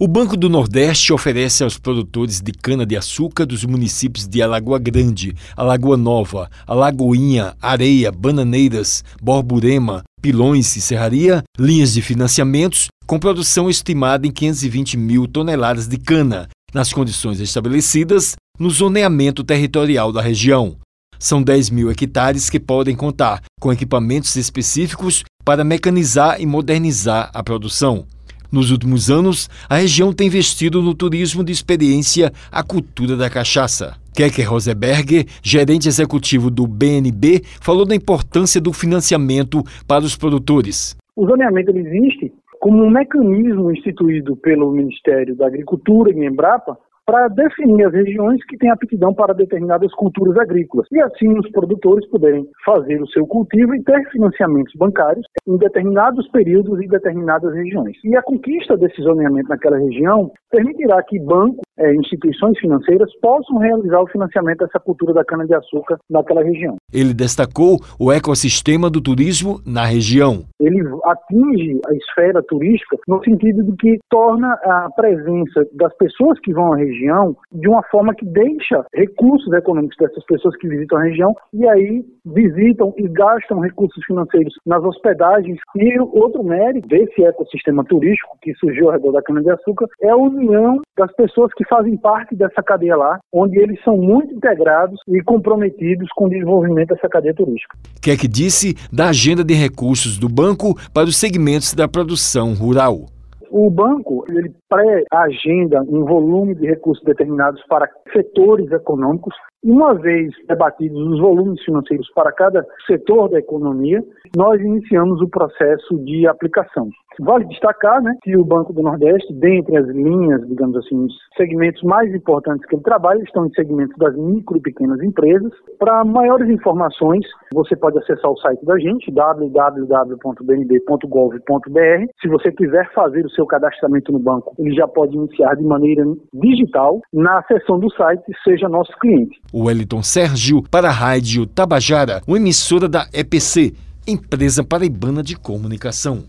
O Banco do Nordeste oferece aos produtores de cana-de-açúcar dos municípios de Alagoa Grande, Alagoa Nova, Alagoinha, Areia, Bananeiras, Borborema, Pilões e Serraria linhas de financiamentos com produção estimada em 520 mil toneladas de cana, nas condições estabelecidas no zoneamento territorial da região. São 10 mil hectares que podem contar com equipamentos específicos para mecanizar e modernizar a produção. Nos últimos anos, a região tem investido no turismo de experiência a cultura da cachaça. Keker Roseberger, gerente executivo do BNB, falou da importância do financiamento para os produtores. O zoneamento existe como um mecanismo instituído pelo Ministério da Agricultura e Embrapa para definir as regiões que têm aptidão para determinadas culturas agrícolas. E assim os produtores poderem fazer o seu cultivo e ter financiamentos bancários em determinados períodos e determinadas regiões. E a conquista desse zoneamento naquela região permitirá que bancos, é, instituições financeiras possam realizar o financiamento dessa cultura da cana-de-açúcar naquela região. Ele destacou o ecossistema do turismo na região. Ele atinge a esfera turística no sentido de que torna a presença das pessoas que vão à região de uma forma que deixa recursos econômicos dessas pessoas que visitam a região e aí visitam e gastam recursos financeiros nas hospedagens. E outro mérito desse ecossistema turístico que surgiu ao redor da cana-de-açúcar é a união das pessoas que fazem parte dessa cadeia lá, onde eles são muito integrados e comprometidos com o desenvolvimento dessa cadeia turística. Que é que disse da agenda de recursos do banco para os segmentos da produção rural? O banco, ele pré-agenda um volume de recursos determinados para setores econômicos. Uma vez debatidos os volumes financeiros para cada setor da economia, nós iniciamos o processo de aplicação. Vale destacar né, que o Banco do Nordeste, dentre as linhas, digamos assim, os segmentos mais importantes que ele trabalha, estão em segmentos das micro e pequenas empresas. Para maiores informações, você pode acessar o site da gente, www.bnb.gov.br. Se você quiser fazer o seu cadastramento no banco, ele já pode iniciar de maneira digital na seção do site Seja Nosso Cliente. O Wellington Sérgio para a Rádio Tabajara, uma emissora da EPC, Empresa Paraibana de Comunicação.